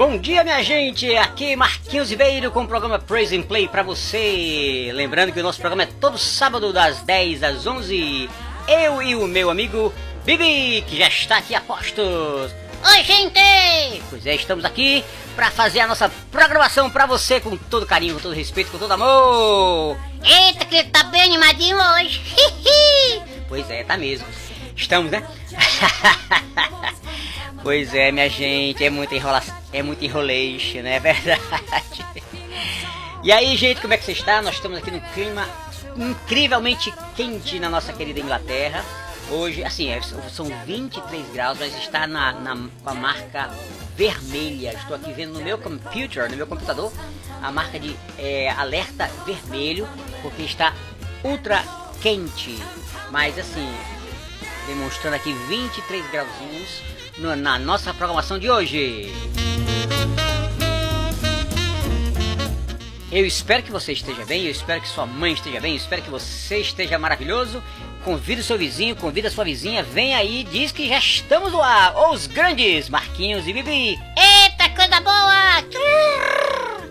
Bom dia, minha gente! Aqui Marquinhos Ribeiro com o programa Praise and Play pra você. Lembrando que o nosso programa é todo sábado das 10 às 11. Eu e o meu amigo Bibi, que já está aqui a postos. Oi, gente! Pois é, estamos aqui para fazer a nossa programação pra você com todo carinho, com todo respeito, com todo amor. Eita, que ele tá bem animadinho hoje. Pois é, tá mesmo. Estamos, né? pois é, minha gente, é muita enrolação, é muita enrolation, né? É verdade. E aí, gente, como é que você está? Nós estamos aqui no clima incrivelmente quente na nossa querida Inglaterra. Hoje, assim, é, são 23 graus, mas está na, na, com a marca vermelha. Estou aqui vendo no meu computer, no meu computador, a marca de é, alerta vermelho, porque está ultra quente. Mas assim, demonstrando aqui 23 grauzinhos no- na nossa programação de hoje. Eu espero que você esteja bem, eu espero que sua mãe esteja bem, eu espero que você esteja maravilhoso. Convida o seu vizinho, convida a sua vizinha, vem aí, diz que já estamos no ar. Os grandes Marquinhos e Bibi. Eita, coisa boa.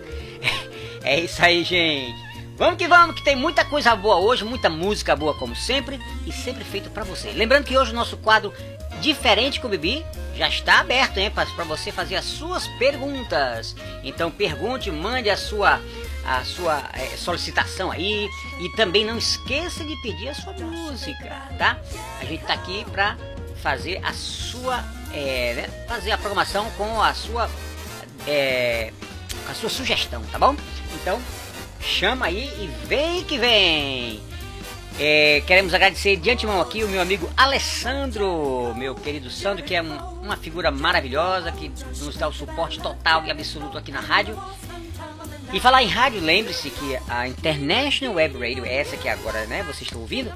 É isso aí, gente. Vamos que vamos, que tem muita coisa boa hoje, muita música boa como sempre e sempre feito pra você. Lembrando que hoje o nosso quadro diferente com o Bibi já está aberto, hein, para você fazer as suas perguntas. Então pergunte, mande a sua a sua eh, solicitação aí e também não esqueça de pedir a sua música, tá? A gente tá aqui pra fazer a sua eh, né, fazer a programação com a sua é, a sua sugestão, tá bom? Então, chama aí e vem que vem! É, queremos agradecer de antemão aqui o meu amigo Alessandro, meu querido Sandro, que é um- uma figura maravilhosa, que nos dá o suporte total e absoluto aqui na rádio. E falar em rádio, lembre-se que a International Web Radio, essa que agora né, vocês estão ouvindo,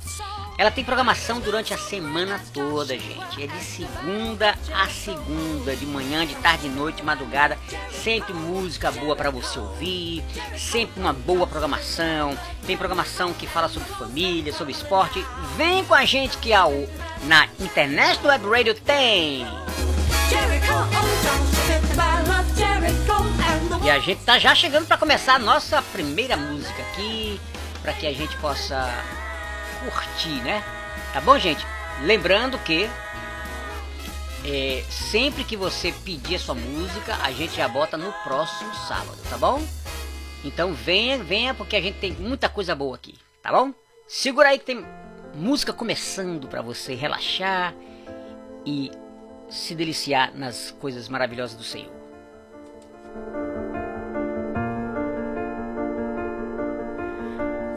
ela tem programação durante a semana toda, gente. É de segunda a segunda, de manhã, de tarde, de noite, madrugada. Sempre música boa para você ouvir, sempre uma boa programação. Tem programação que fala sobre família, sobre esporte. Vem com a gente que a, o- na International Web Radio tem. Oh, E a gente tá já chegando para começar a nossa primeira música aqui, para que a gente possa curtir, né? Tá bom, gente? Lembrando que é, sempre que você pedir a sua música, a gente já bota no próximo sábado, tá bom? Então venha, venha, porque a gente tem muita coisa boa aqui, tá bom? Segura aí que tem música começando para você relaxar e se deliciar nas coisas maravilhosas do Senhor.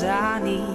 because I need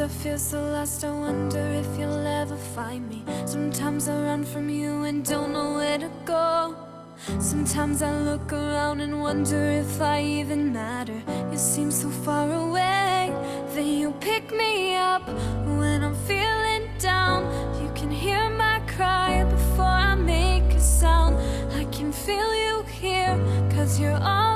I feel so lost, I wonder if you'll ever find me. Sometimes I run from you and don't know where to go. Sometimes I look around and wonder if I even matter. You seem so far away, then you pick me up When I'm feeling down, you can hear my cry before I make a sound. I can feel you here, cause you're all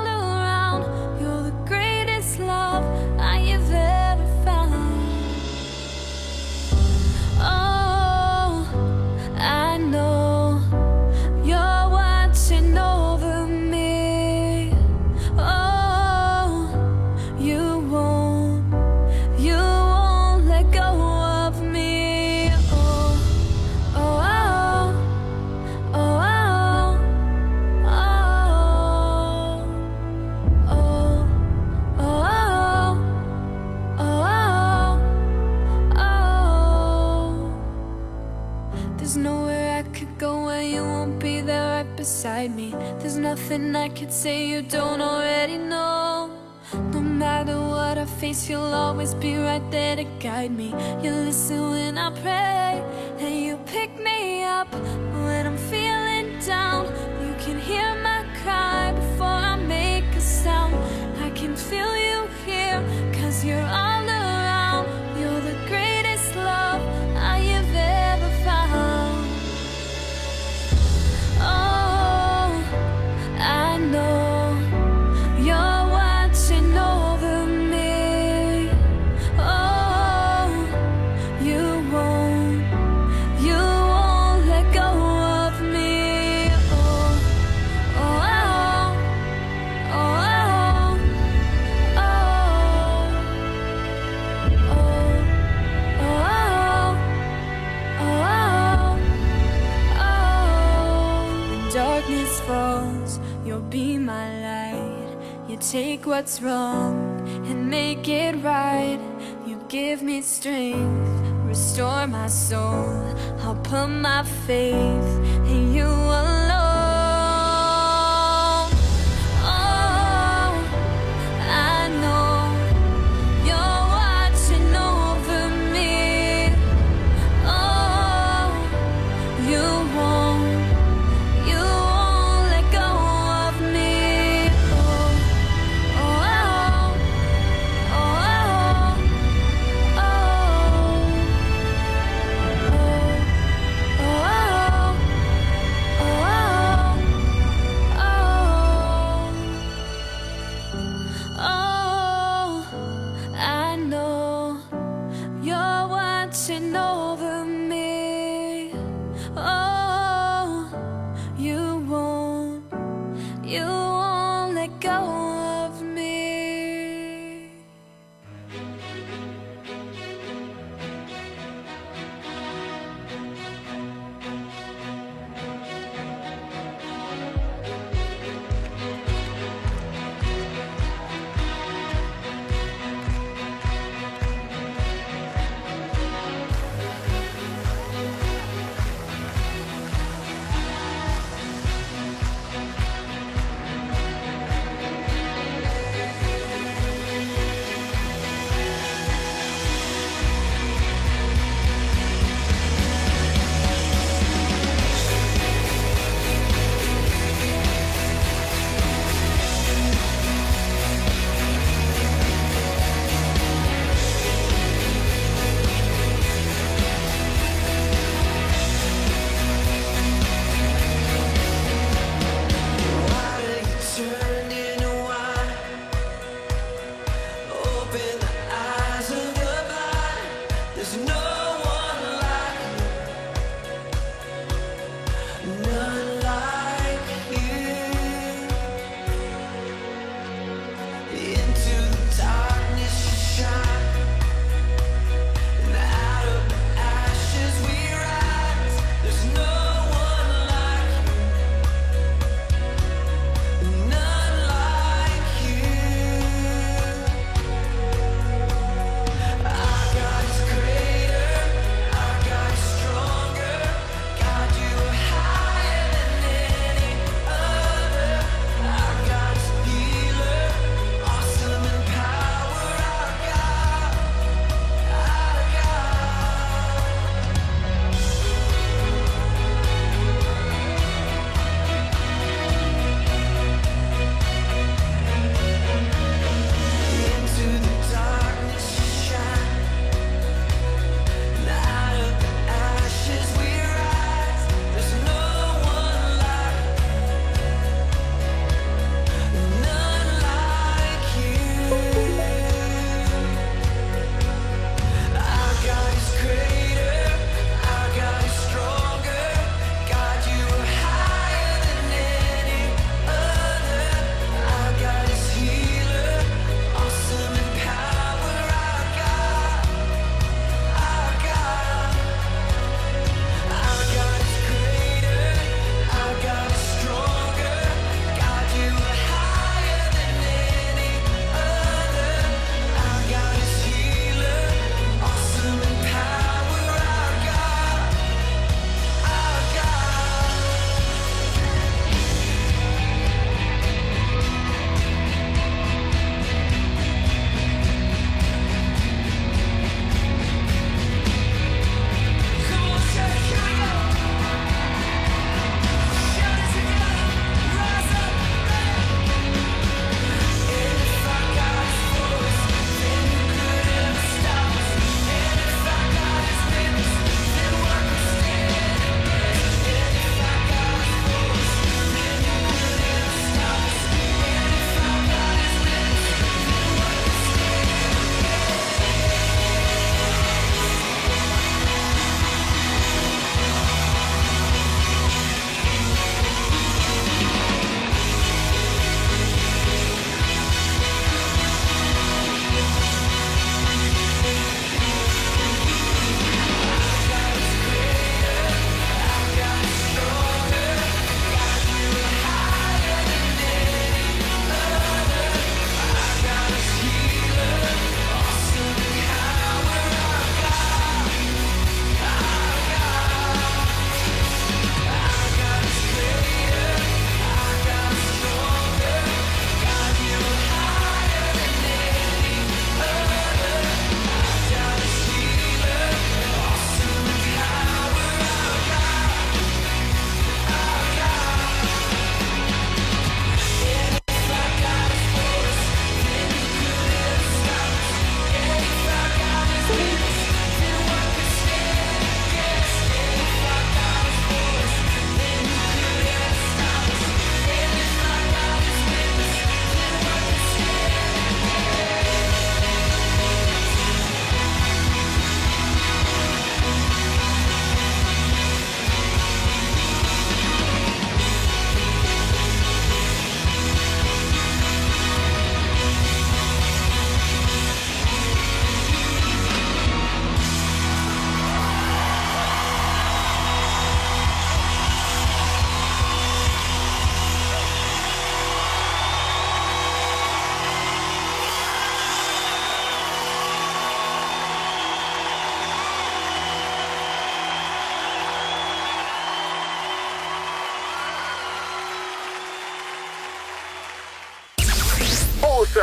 say you don't already know. No matter what I face, you'll always be right there to guide me. You listen when I pray, and you pick me up. When I'm feeling down, you can hear what's wrong and make it right. You give me strength, restore my soul. I'll put my faith in you.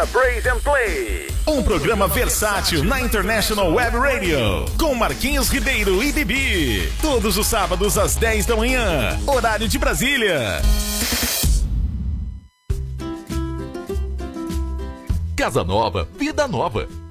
Praise and Play. Um programa versátil na International Web Radio. Com Marquinhos Ribeiro e Bibi. Todos os sábados às 10 da manhã. Horário de Brasília. Casa Nova, Vida Nova.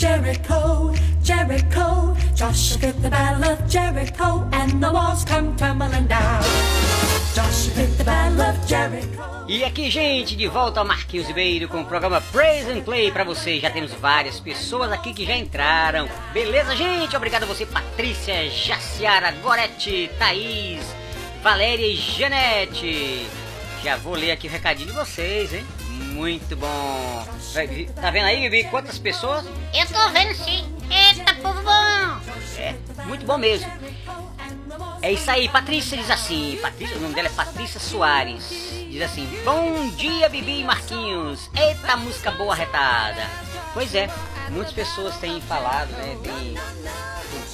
Jericho, Jericho. Joshua the battle of Jericho, and the walls come tumbling down. Joshua the of Jericho. E aqui, gente, de volta ao Marquinhos Ribeiro com o programa Praise and Play pra vocês. Já temos várias pessoas aqui que já entraram. Beleza, gente? Obrigado a você, Patrícia, Jaciara, Gorete, Thaís, Valéria e Janete. Já vou ler aqui o recadinho de vocês, hein? Muito bom. Vai, Tá vendo aí, Bibi? Quantas pessoas? Eu tô vendo sim. Eita, povo bom. É, muito bom mesmo. É isso aí, Patrícia diz assim, Patrícia, o nome dela é Patrícia Soares. Diz assim, bom dia Bibi e Marquinhos, eita música boa retada. Pois é, muitas pessoas têm falado, né, têm,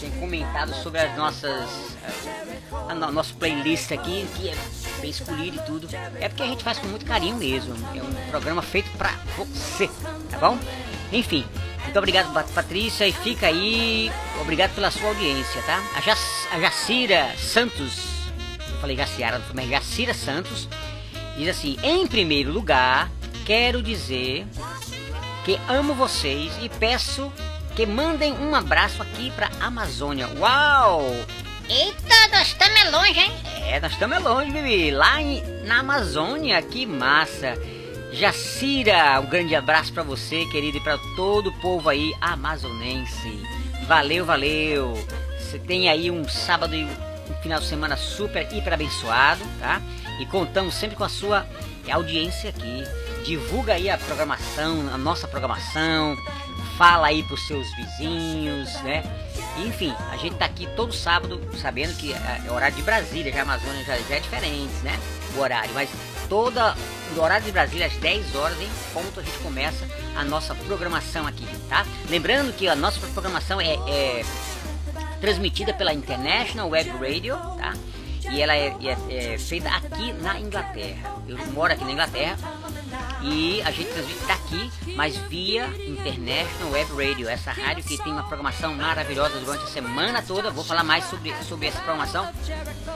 têm comentado sobre as nossas, a nosso playlist aqui, que é bem escolhido e tudo. É porque a gente faz com muito carinho mesmo, é um programa feito pra você, tá bom? Enfim, muito obrigado, Pat- Patrícia, e fica aí. Obrigado pela sua audiência, tá? A, Jac a Jacira Santos, eu falei Jaciara, mas Jacira Santos, diz assim: em primeiro lugar, quero dizer que amo vocês e peço que mandem um abraço aqui pra Amazônia. Uau! Eita, nós estamos longe, hein? É, nós estamos longe, Bibi. Lá em- na Amazônia, que massa. Jacira, um grande abraço pra você, querido, e pra todo o povo aí amazonense. Valeu, valeu. Você tem aí um sábado e um final de semana super, hiper abençoado, tá? E contamos sempre com a sua audiência aqui. Divulga aí a programação, a nossa programação. Fala aí pros seus vizinhos, né? Enfim, a gente tá aqui todo sábado, sabendo que é é horário de Brasília, já a Amazônia já, já é diferente, né? O horário, mas toda no horário de Brasília às 10 horas em ponto a gente começa a nossa programação aqui, tá? Lembrando que a nossa programação é, é transmitida pela International Web Radio, tá? E ela é, é- é feita aqui na Inglaterra. Eu moro aqui na Inglaterra e a gente transmite daqui, mas via International Web Radio, essa rádio que tem uma programação maravilhosa durante a semana toda. Vou falar mais sobre, sobre essa programação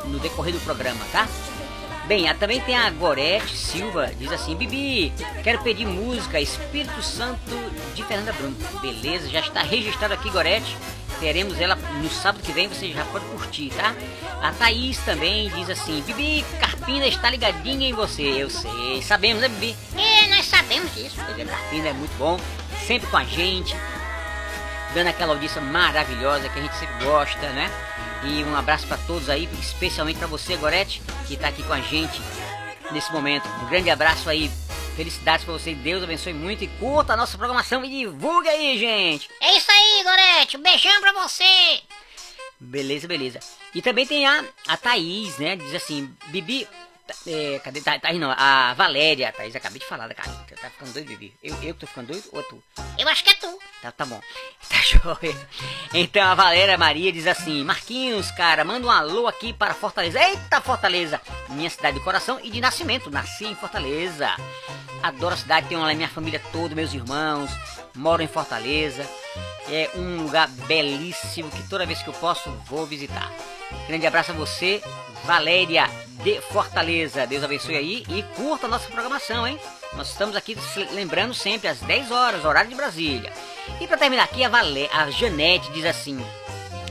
no decorrer do programa, tá? Bem, a- também tem a Gorete Silva, diz assim, Bibi, quero pedir música Espírito Santo de Fernanda Bruno. Beleza, já está registrado aqui, Gorete. Teremos ela no sábado que vem, você já pode curtir, tá? A Thaís também diz assim, Bibi, Carpina está ligadinha em você. Eu sei, sabemos, né, Bibi? É, nós sabemos disso. Pois é, Carpina é muito bom, sempre com a gente, dando aquela audiência maravilhosa que a gente sempre gosta, né? E um abraço para todos aí, especialmente para você, Gorete, que tá aqui com a gente nesse momento. Um grande abraço aí, felicidades para você, Deus abençoe muito e curta a nossa programação e divulga aí, gente! É isso aí, Gorete. Um beijão pra você. Beleza, beleza. E também tem a, a Thaís, né? Diz assim, Bibi. Tá- É, cadê? Tha- Thaís não, a Valéria. Thaís, acabei de falar da cara. Tá ficando doido, Bibi? Eu, eu que tô ficando doido ou tu? Eu acho que é tu. Tá, tá bom. Tá joia. Então a Valéria Maria diz assim: Marquinhos, cara, manda um alô aqui para Fortaleza. Eita, Fortaleza! Minha cidade de coração e de nascimento. Nasci em Fortaleza. Adoro a cidade, tenho lá minha família toda, meus irmãos. Moro em Fortaleza. É um lugar belíssimo que toda vez que eu posso vou visitar. Grande abraço a você, Valéria de Fortaleza. Deus abençoe aí e curta a nossa programação, hein? Nós estamos aqui lembrando sempre às 10 horas, horário de Brasília. E para terminar aqui, a, Valé, a Janete diz assim: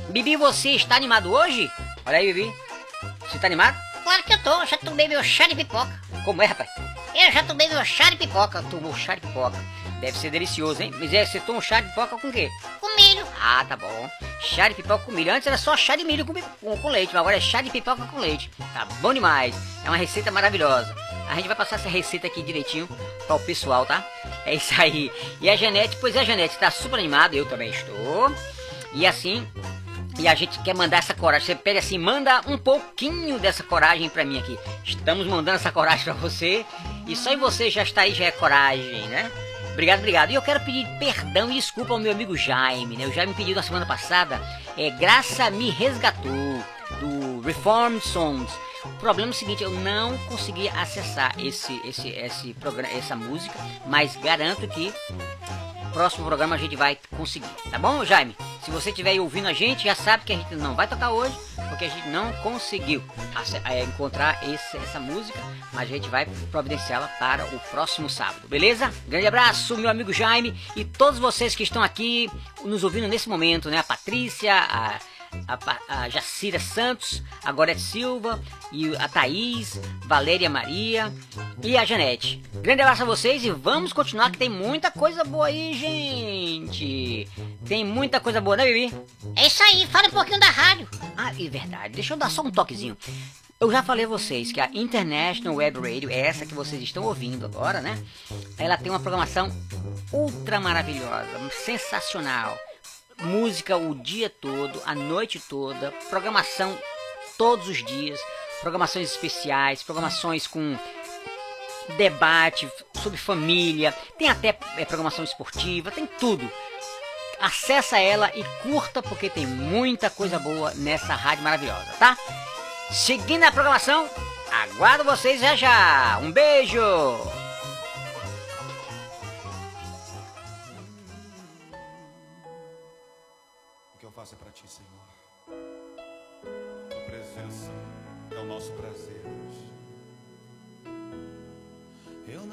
Bibi, você está animado hoje? Olha aí, Bibi. Você está animado? Claro que eu tô. Já tomei meu chá de pipoca. Como é, rapaz? Eu já tomei meu chá de pipoca. Tomou chá de pipoca. Deve ser delicioso, hein? Mas é, você toma um chá de pipoca com o quê? Com milho. Ah, tá bom. Chá de pipoca com milho. Antes era só chá de milho com, com, com leite, mas agora é chá de pipoca com leite. Tá bom demais. É uma receita maravilhosa. A gente vai passar essa receita aqui direitinho para o pessoal, tá? É isso aí. E a Janete, pois é, Janete, tá super animada. Eu também estou. E assim, e a gente quer mandar essa coragem. Você pede assim, manda um pouquinho dessa coragem pra mim aqui. Estamos mandando essa coragem pra você. E só em você já está aí, já é coragem, né? Obrigado, obrigado. E eu quero pedir perdão e desculpa ao meu amigo Jaime, né? O Jaime me pediu na semana passada, é Graça Me Resgatou, do Reformed Songs. O problema é o seguinte, eu não consegui acessar esse, esse, esse programa, essa música, mas garanto que próximo programa a gente vai conseguir, tá bom, Jaime? Se você estiver ouvindo a gente, já sabe que a gente não vai tocar hoje, porque a gente não conseguiu é, encontrar esse- essa música, mas a gente vai providenciá-la para o próximo sábado, beleza? Grande abraço, meu amigo Jaime, e todos vocês que estão aqui nos ouvindo nesse momento, né? A Patrícia, a a, a Jacira Santos, a Gorete Silva, e a Thaís, Valéria Maria e a Janete. Grande abraço a vocês e vamos continuar que tem muita coisa boa aí, gente. Tem muita coisa boa, né, Bibi? É isso aí, fala um pouquinho da rádio. Ah, é verdade. Deixa eu dar só um toquezinho. Eu já falei a vocês que a International Web Radio, é essa que vocês estão ouvindo agora, né? Ela tem uma programação ultra maravilhosa, sensacional. Música o dia todo, a noite toda, programação todos os dias, programações especiais, programações com debate sobre família, tem até é, programação esportiva, tem tudo. Acessa ela e curta porque tem muita coisa boa nessa rádio maravilhosa, tá? Seguindo a programação, aguardo vocês já já. Um beijo!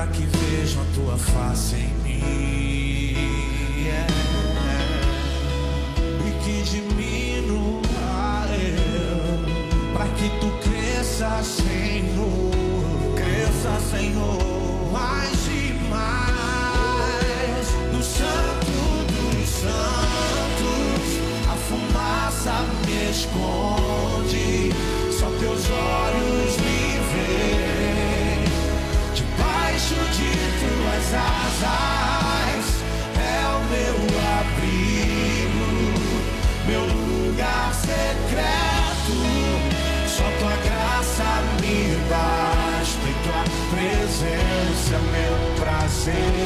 para que vejam a tua face em mim. Yeah. E que diminua eu, para que tu cresças, Senhor. Cresça, Senhor, mais e mais. No santo dos santos, a fumaça me esconde. Só teus olhos asas é o meu abrigo, meu lugar secreto. Só tua graça me basta e tua presença é meu prazer.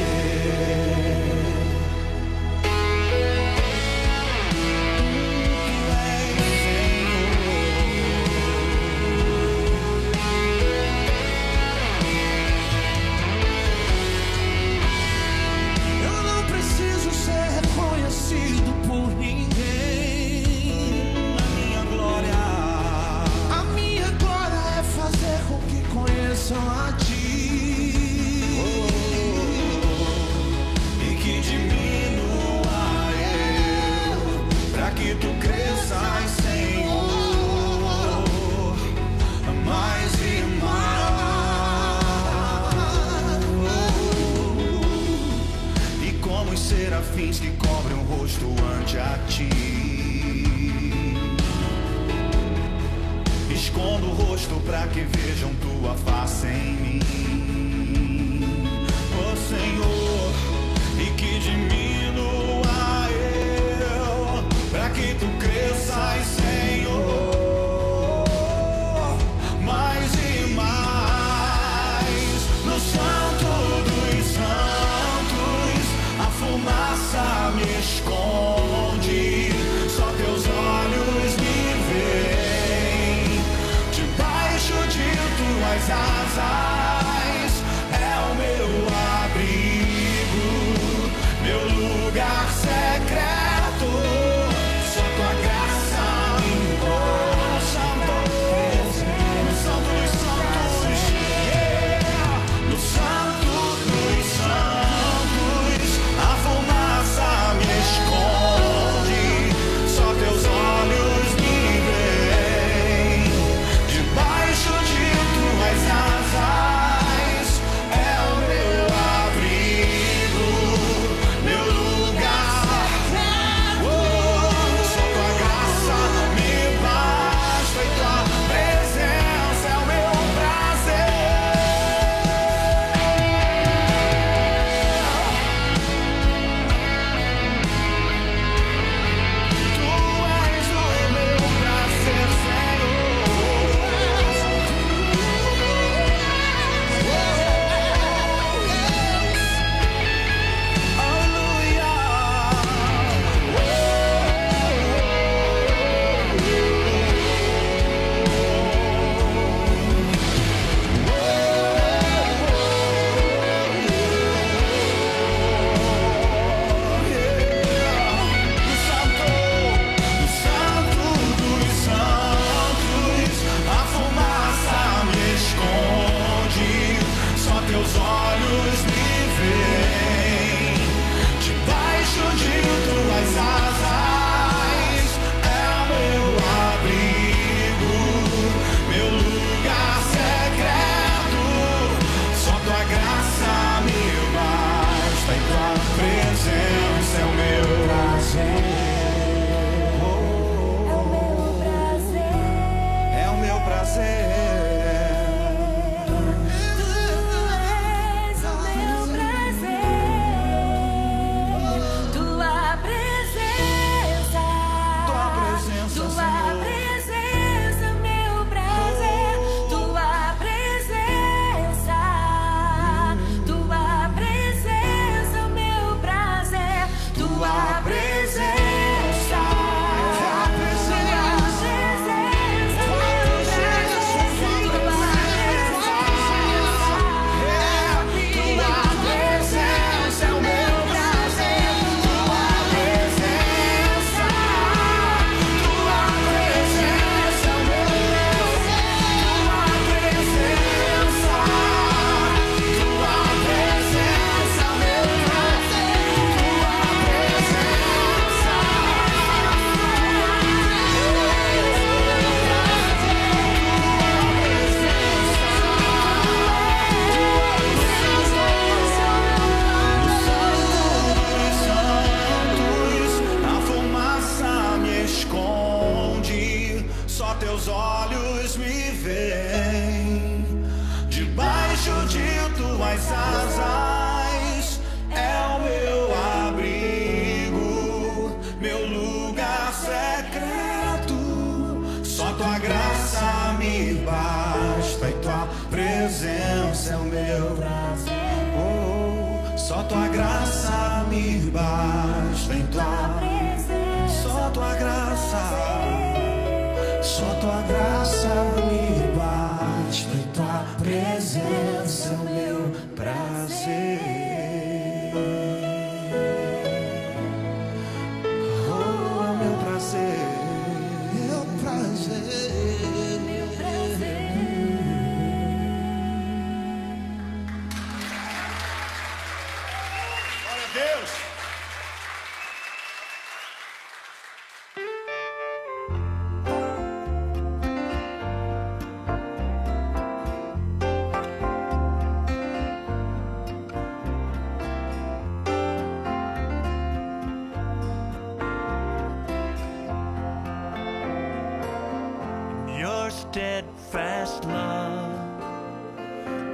steadfast love.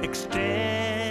Extend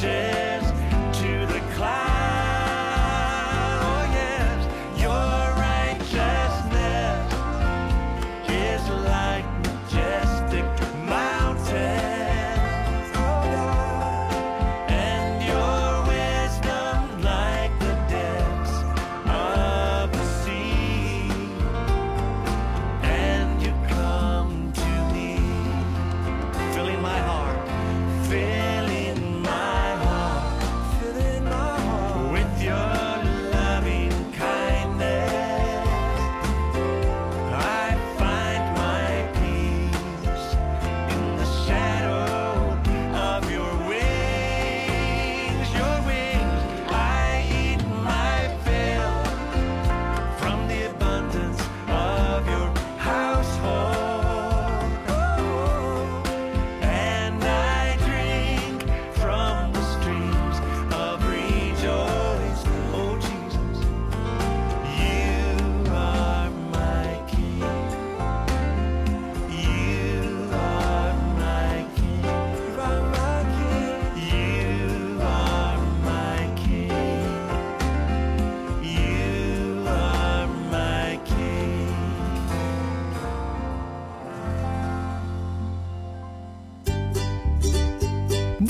change.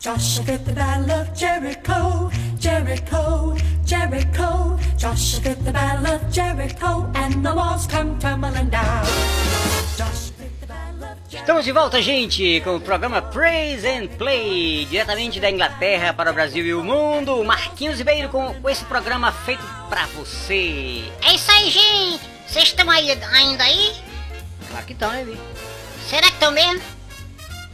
Joshua get the Battle of Jericho, Jericho, Jericho. Joshua get the Battle of Jericho, and the walls come tumbling down. Estamos de volta, gente, com o programa Praise and Play, diretamente da Inglaterra para o Brasil e o mundo. Marquinhos Ribeiro com, com esse programa feito pra você. É isso aí, gente. Vocês estão aí, ainda aí? Claro que estão, né, Vi? Será que estão mesmo?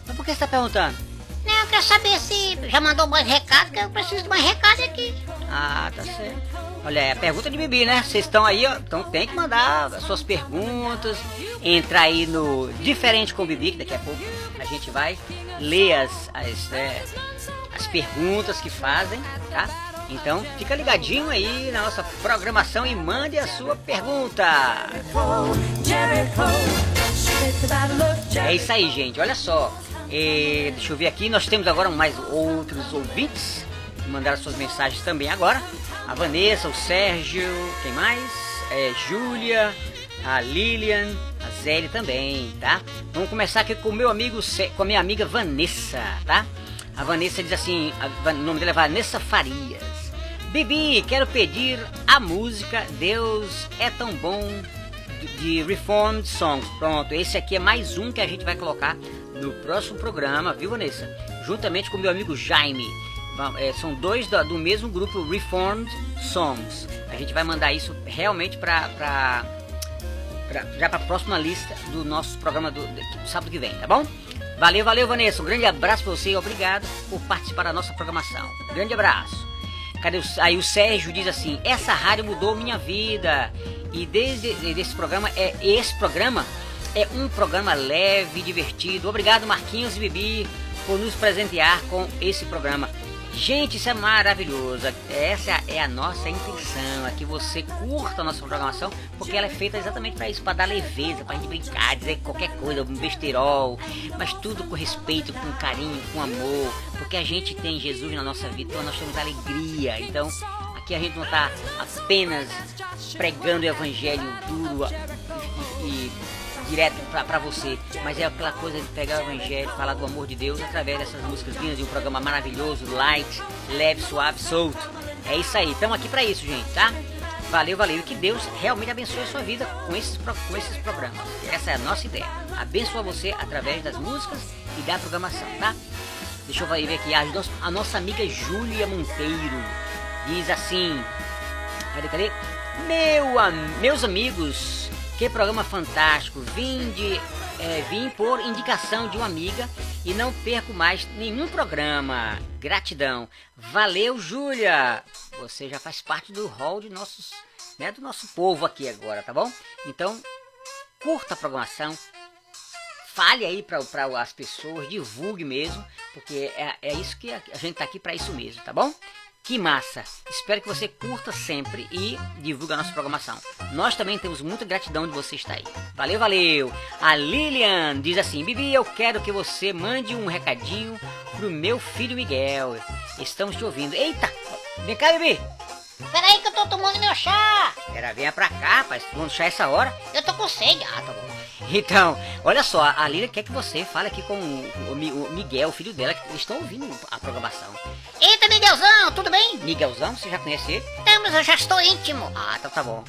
Mas por que você está perguntando? Não, eu quero saber se já mandou mais recado, que eu preciso de mais recado aqui. Ah, tá certo. Olha, é a pergunta de Bibi, né? Vocês estão aí, ó. Então tem que mandar as suas perguntas. Entrar aí no Diferente com Bibi, que daqui a pouco a gente vai ler as, as, é, as perguntas que fazem, tá? Então fica ligadinho aí na nossa programação e mande a sua pergunta. É isso aí, gente. Olha só. É, deixa eu ver aqui. Nós temos agora mais outros ouvintes que mandaram suas mensagens também agora. A Vanessa, o Sérgio, quem mais? É, Júlia, a Lilian, a Zélia também, tá? Vamos começar aqui com meu amigo, com a minha amiga Vanessa, tá? A Vanessa diz assim, a o nome dela é Vanessa Farias. Bibi, quero pedir a música Deus é tão bom de Reformed Songs. Pronto, esse aqui é mais um que a gente vai colocar no próximo programa, viu, Vanessa? Juntamente com meu amigo Jaime. É, são dois do mesmo grupo Reformed Songs. A gente vai mandar isso realmente para já para a próxima lista do nosso programa do, do sábado que vem, tá bom? Valeu, valeu, Vanessa. Um grande abraço para você e obrigado por participar da nossa programação. Grande abraço. Cadê o, aí o Sérgio diz assim: essa rádio mudou minha vida e desde esse programa é esse programa é um programa leve, divertido. Obrigado Marquinhos e Bibi por nos presentear com esse programa. Gente, isso é maravilhoso. Essa é a nossa intenção, é que você curta a nossa programação, porque ela é feita exatamente para isso, para dar leveza, para gente brincar, dizer qualquer coisa, um besterol, mas tudo com respeito, com carinho, com amor, porque a gente tem Jesus na nossa vida, então nós temos alegria. Então, aqui a gente não está apenas pregando o evangelho duro e, e direto para você, mas é aquela coisa de pegar o evangelho, falar do amor de Deus através dessas músicas lindas de um programa maravilhoso, light, leve, suave, solto. É isso aí, estamos aqui para isso, gente, tá? Valeu, valeu. E que Deus realmente abençoe a sua vida com esses, com esses programas. Essa é a nossa ideia. Abençoa você através das músicas e da programação, tá? Deixa eu ver aqui. A, nos- a nossa amiga Júlia Monteiro diz assim: Cadê, cadê? Meu, meus amigos, que programa fantástico. Vim, de, é, vim por indicação de uma amiga e não perco mais nenhum programa. Gratidão. Valeu, Júlia. Você já faz parte do hall de nossos, né, do nosso povo aqui agora, tá bom? Então, curta a programação, fale aí para as pessoas, divulgue mesmo, porque é, é isso que a, a gente tá aqui para isso mesmo, tá bom? Que massa! Espero que você curta sempre e divulgue a nossa programação. Nós também temos muita gratidão de você estar aí. Valeu, valeu! A Lilian diz assim: Bibi, eu quero que você mande um recadinho pro meu filho Miguel. Estamos te ouvindo. Eita! Vem cá, Bibi! Peraí que eu tô tomando meu chá. Era, venha pra cá, rapaz. Tomando chá essa hora. Eu tô com sede. Ah, tá bom. Então, olha só, a Lilian quer que você fale aqui com o, o o Miguel, o filho dela, que estão ouvindo a programação. Eita, Miguelzão, tudo bem? Miguelzão, você já conhece ele? Não, mas eu já estou íntimo. Ah, tá, tá bom.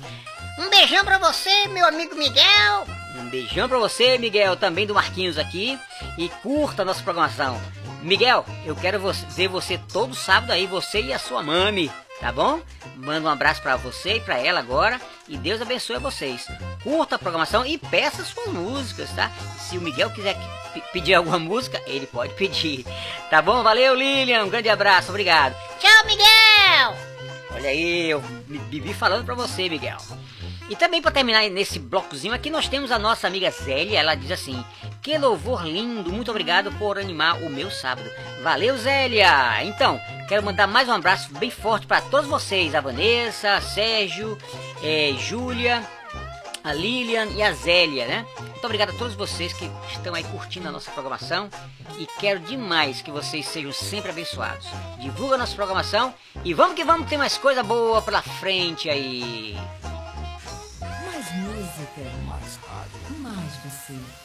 Um beijão pra você, meu amigo Miguel. Um beijão pra você, Miguel, também do Marquinhos aqui. E curta a nossa programação. Miguel, eu quero ver você todo sábado aí, você e a sua mami, tá bom? Manda um abraço pra você e pra ela agora. E Deus abençoe vocês. Curta a programação e peça suas músicas, tá? Se o Miguel quiser pedir alguma música, ele pode pedir. Tá bom? Valeu, Lilian. Um grande abraço, obrigado. Tchau, Miguel. Olha aí, eu vivi falando pra você, Miguel. E também para terminar nesse blocozinho aqui, nós temos a nossa amiga Zélia. Ela diz assim: Que louvor lindo, muito obrigado por animar o meu sábado. Valeu, Zélia! Então, quero mandar mais um abraço bem forte para todos vocês: a Vanessa, Sérgio, eh, Júlia, a Lilian e a Zélia, né? Muito obrigado a todos vocês que estão aí curtindo a nossa programação e quero demais que vocês sejam sempre abençoados. Divulga a nossa programação e vamos que vamos, tem mais coisa boa pela frente aí. Mais música. Mais rádio. Mais você.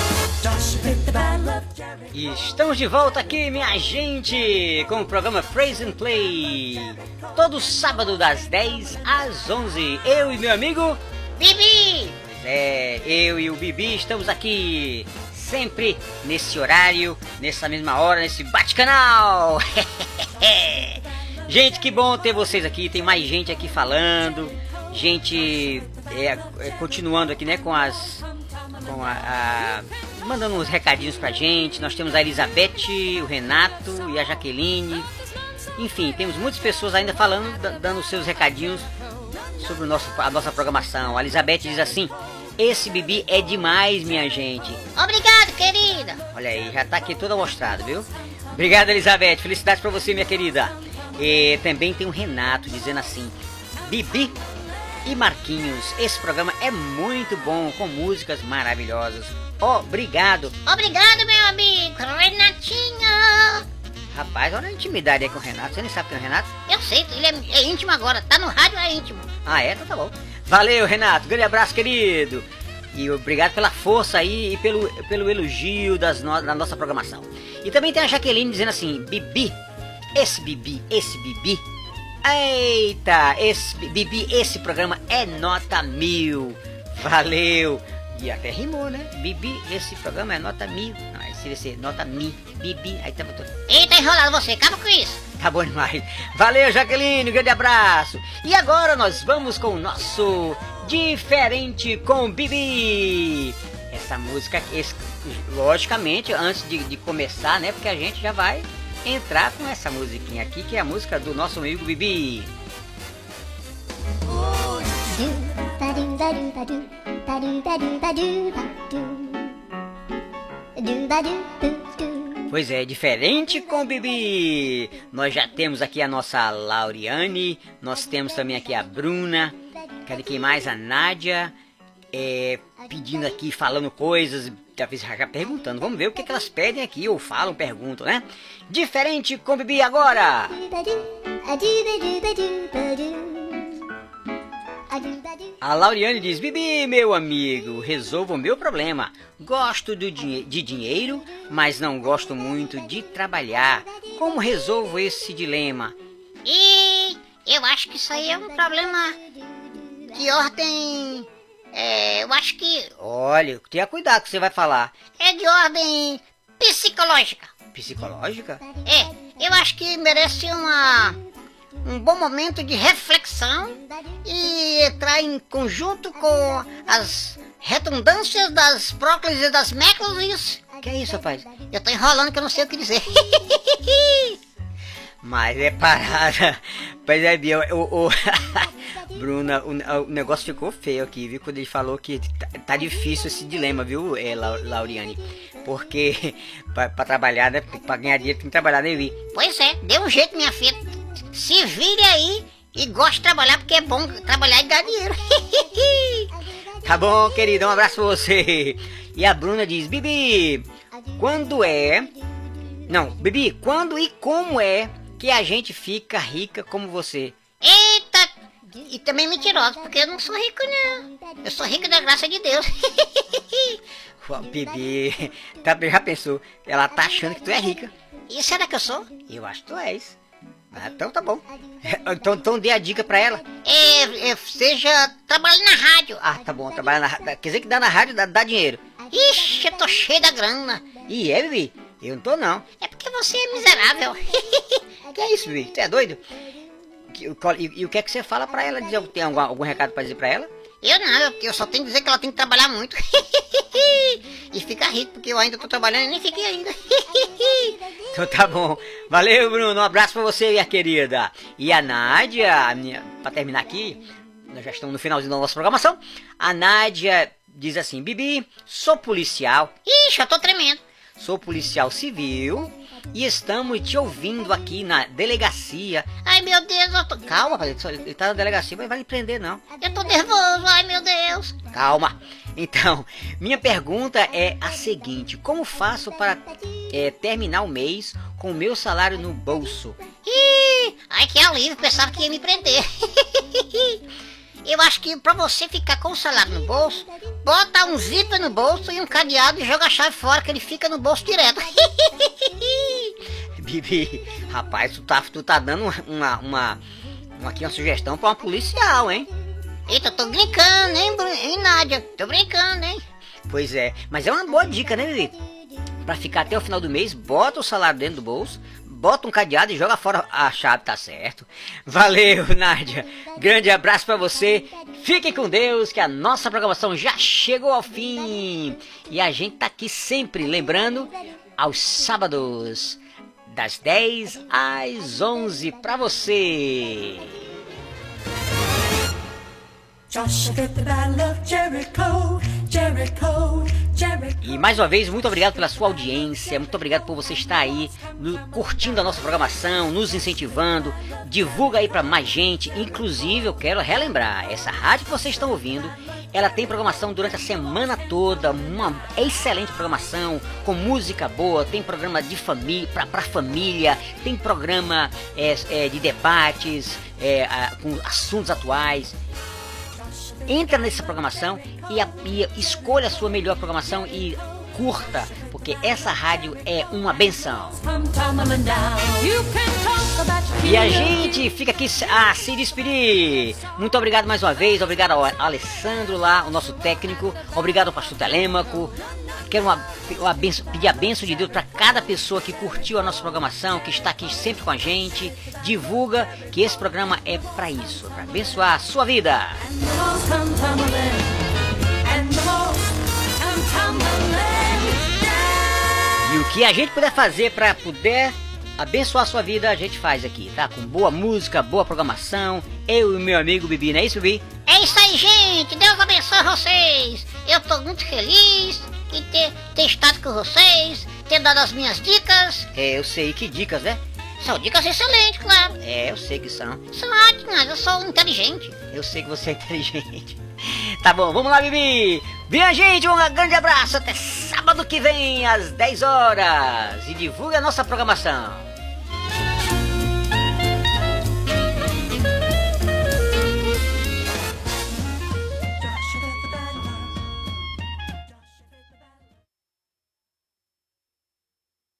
E estamos de volta aqui, minha gente, com o programa Praise and Play. Todo sábado das 10 às 11. Eu e meu amigo Bibi! Pois é, eu e o Bibi estamos aqui sempre nesse horário, nessa mesma hora, nesse bate-canal. gente, que bom ter vocês aqui. Tem mais gente aqui falando, gente é, é, continuando aqui, né, com as, com a, a- mandando uns recadinhos pra gente. Nós temos a Elizabeth, o Renato e a Jaqueline. Enfim, temos muitas pessoas ainda falando, da- dando seus recadinhos sobre o nosso, a nossa programação. A Elizabeth diz assim: Esse Bibi é demais, minha gente. Obrigado, querida! Olha aí, já tá aqui todo mostrado, viu? Obrigado, Elizabeth. Felicidades pra você, minha querida. E também tem o Renato dizendo assim: Bibi e Marquinhos, esse programa é muito bom, com músicas maravilhosas. Obrigado. Obrigado, meu amigo! Renatinho! Rapaz, olha a intimidade aí com o Renato. Você nem sabe quem é o Renato? Eu sei, ele é, é íntimo agora. Tá no rádio, é íntimo. Ah, é? Então tá bom. Valeu, Renato. Grande abraço, querido. E obrigado pela força aí e pelo, pelo elogio das no- da nossa programação. E também tem a Jaqueline dizendo assim: Bibi, esse Bibi, esse Bibi. Eita, esse Bi- Bibi, esse programa é nota mil. Valeu. E até rimou, né? Bibi, esse programa é nota mil. Não, esse deve ser nota mi. Bibi, aí tá botando. Eita, enrolado você, acaba com isso. Tá bom demais. Valeu, Jaqueline, grande abraço. E agora nós vamos com o nosso Diferente com Bibi. Essa música, esse- logicamente, antes de, de começar, né? Porque a gente já vai entrar com essa musiquinha aqui, que é a música do nosso amigo Bibi. Pois é, diferente com Bibi. Nós já temos aqui a nossa Lauriane, nós temos também aqui a Bruna, cadê quem mais? A Nádia, é, pedindo aqui, falando coisas, talvez já perguntando. Vamos ver o que, que elas pedem aqui, ou falam, perguntam, né? Diferente com Bibi agora! A Lauriane diz: Bibi, meu amigo, resolva o meu problema. Gosto do dinhe- de dinheiro, mas não gosto muito de trabalhar. Como resolvo esse dilema? E eu acho que isso aí é um problema de ordem. É, eu acho que Olha, tenha cuidado que você vai falar. é de ordem psicológica. Psicológica? É, eu acho que merece uma um bom momento de reflexão e entrar em conjunto com as redundâncias das próclises e das méclises. Que é isso, rapaz? Eu tô enrolando que eu não sei o que dizer. Mas é parada. Pois é, Bia, o, o- Bruna, o, o negócio ficou feio aqui, viu? Quando ele falou que tá, tá difícil esse dilema, viu, é, Lau- Lauriane? Porque pra, pra trabalhar, né? Pra ganhar dinheiro tem que trabalhar, né, Vi? pois é, dê um jeito, minha filha. Se vire aí e goste de trabalhar, porque é bom trabalhar e ganhar dinheiro. Tá bom, querido, um abraço pra você. E a Bruna diz: Bibi, quando é. Não, Bibi, quando e como é que a gente fica rica como você? Eita! E também mentirosa, porque eu não sou rico, não. Eu sou rico da graça de Deus. Bibi, tá, já pensou? Ela tá achando que tu é rica. E será que eu sou? Eu acho que tu és. Ah, então tá bom. Então, então dê a dica pra ela. É, é, seja trabalhando na rádio. Ah, tá bom, trabalhar na rádio. Quer dizer que dá na rádio, dá, dá dinheiro. Ixi, eu tô cheio da grana. E é, Bibi? Eu não tô não. É porque você é miserável. Que é isso, Bibi? Tu é doido? Qual- E, e o que é que você fala pra ela? Tem algum, algum recado pra dizer pra ela? Eu não, eu, eu só tenho que dizer que ela tem que trabalhar muito. e ficar rico, porque eu ainda tô trabalhando e nem fiquei ainda. Então tá bom. Valeu, Bruno. Um abraço pra você, minha querida. E a Nádia, a minha, pra terminar aqui, nós já estamos no finalzinho da nossa programação. A Nádia diz assim: Bibi, sou policial. Ixi, eu tô tremendo. Sou policial civil e estamos te ouvindo aqui na delegacia. Ai, meu Deus, eu tô... Calma, ele tá na delegacia, mas vai lhe prender, não. Eu tô nervoso, ai, meu Deus. Calma. Então, minha pergunta é a seguinte: como faço para é, terminar o mês com o meu salário no bolso? Ih, ai, que alívio, pensava que ia me prender. Eu acho que pra você ficar com o salário no bolso, bota um zíper no bolso e um cadeado e joga a chave fora, que ele fica no bolso direto. Bibi, rapaz, tu tá, tu tá dando uma, uma, uma, aqui uma sugestão pra uma policial, hein? Eita, eu tô brincando, hein, hein, Nádia? Tô brincando, hein? Pois é, mas é uma boa dica, né, Bibi? Pra ficar até o final do mês, bota o salário dentro do bolso, bota um cadeado e joga fora a chave, tá certo. Valeu, Nádia. Grande abraço pra você. Fiquem com Deus, que a nossa programação já chegou ao fim. E a gente tá aqui sempre lembrando aos sábados das 10 às 11 pra você. Joshua the battle of Jericho, Jericho. E mais uma vez, muito obrigado pela sua audiência, muito obrigado por você estar aí no- curtindo a nossa programação, nos incentivando. Divulga aí pra mais gente. Inclusive, eu quero relembrar, essa rádio que vocês estão ouvindo, ela tem programação durante a semana toda, uma excelente programação, com música boa, tem programa de família, pra família, tem programa é, é, de debates, é, a- com assuntos atuais entra nessa programação e, a- e escolha a sua melhor programação e curta, porque essa rádio é uma benção. E a gente fica aqui a se despedir. Muito obrigado mais uma vez, obrigado ao Alessandro lá, o nosso técnico, obrigado ao pastor Telêmaco. Quero uma, uma benção- pedir a benção de Deus para cada pessoa que curtiu a nossa programação, que está aqui sempre com a gente. Divulga que esse programa é para isso, para abençoar a sua vida. And the tumbling. E o que a gente puder fazer para poder abençoar a sua vida, a gente faz aqui, tá? Com boa música, boa programação. Eu e meu amigo Bibi, não é isso, Bibi? É isso aí, gente. Deus abençoe vocês. Eu tô muito feliz em ter, ter estado com vocês, ter dado as minhas dicas. É, eu sei que dicas, né? São dicas excelentes, claro. É, eu sei que são. São ótimas, eu sou inteligente. Eu sei que você é inteligente. Tá bom, vamos lá, Bibi. Minha gente, um grande abraço. Até sábado que vem, às 10 horas. E divulgue a nossa programação.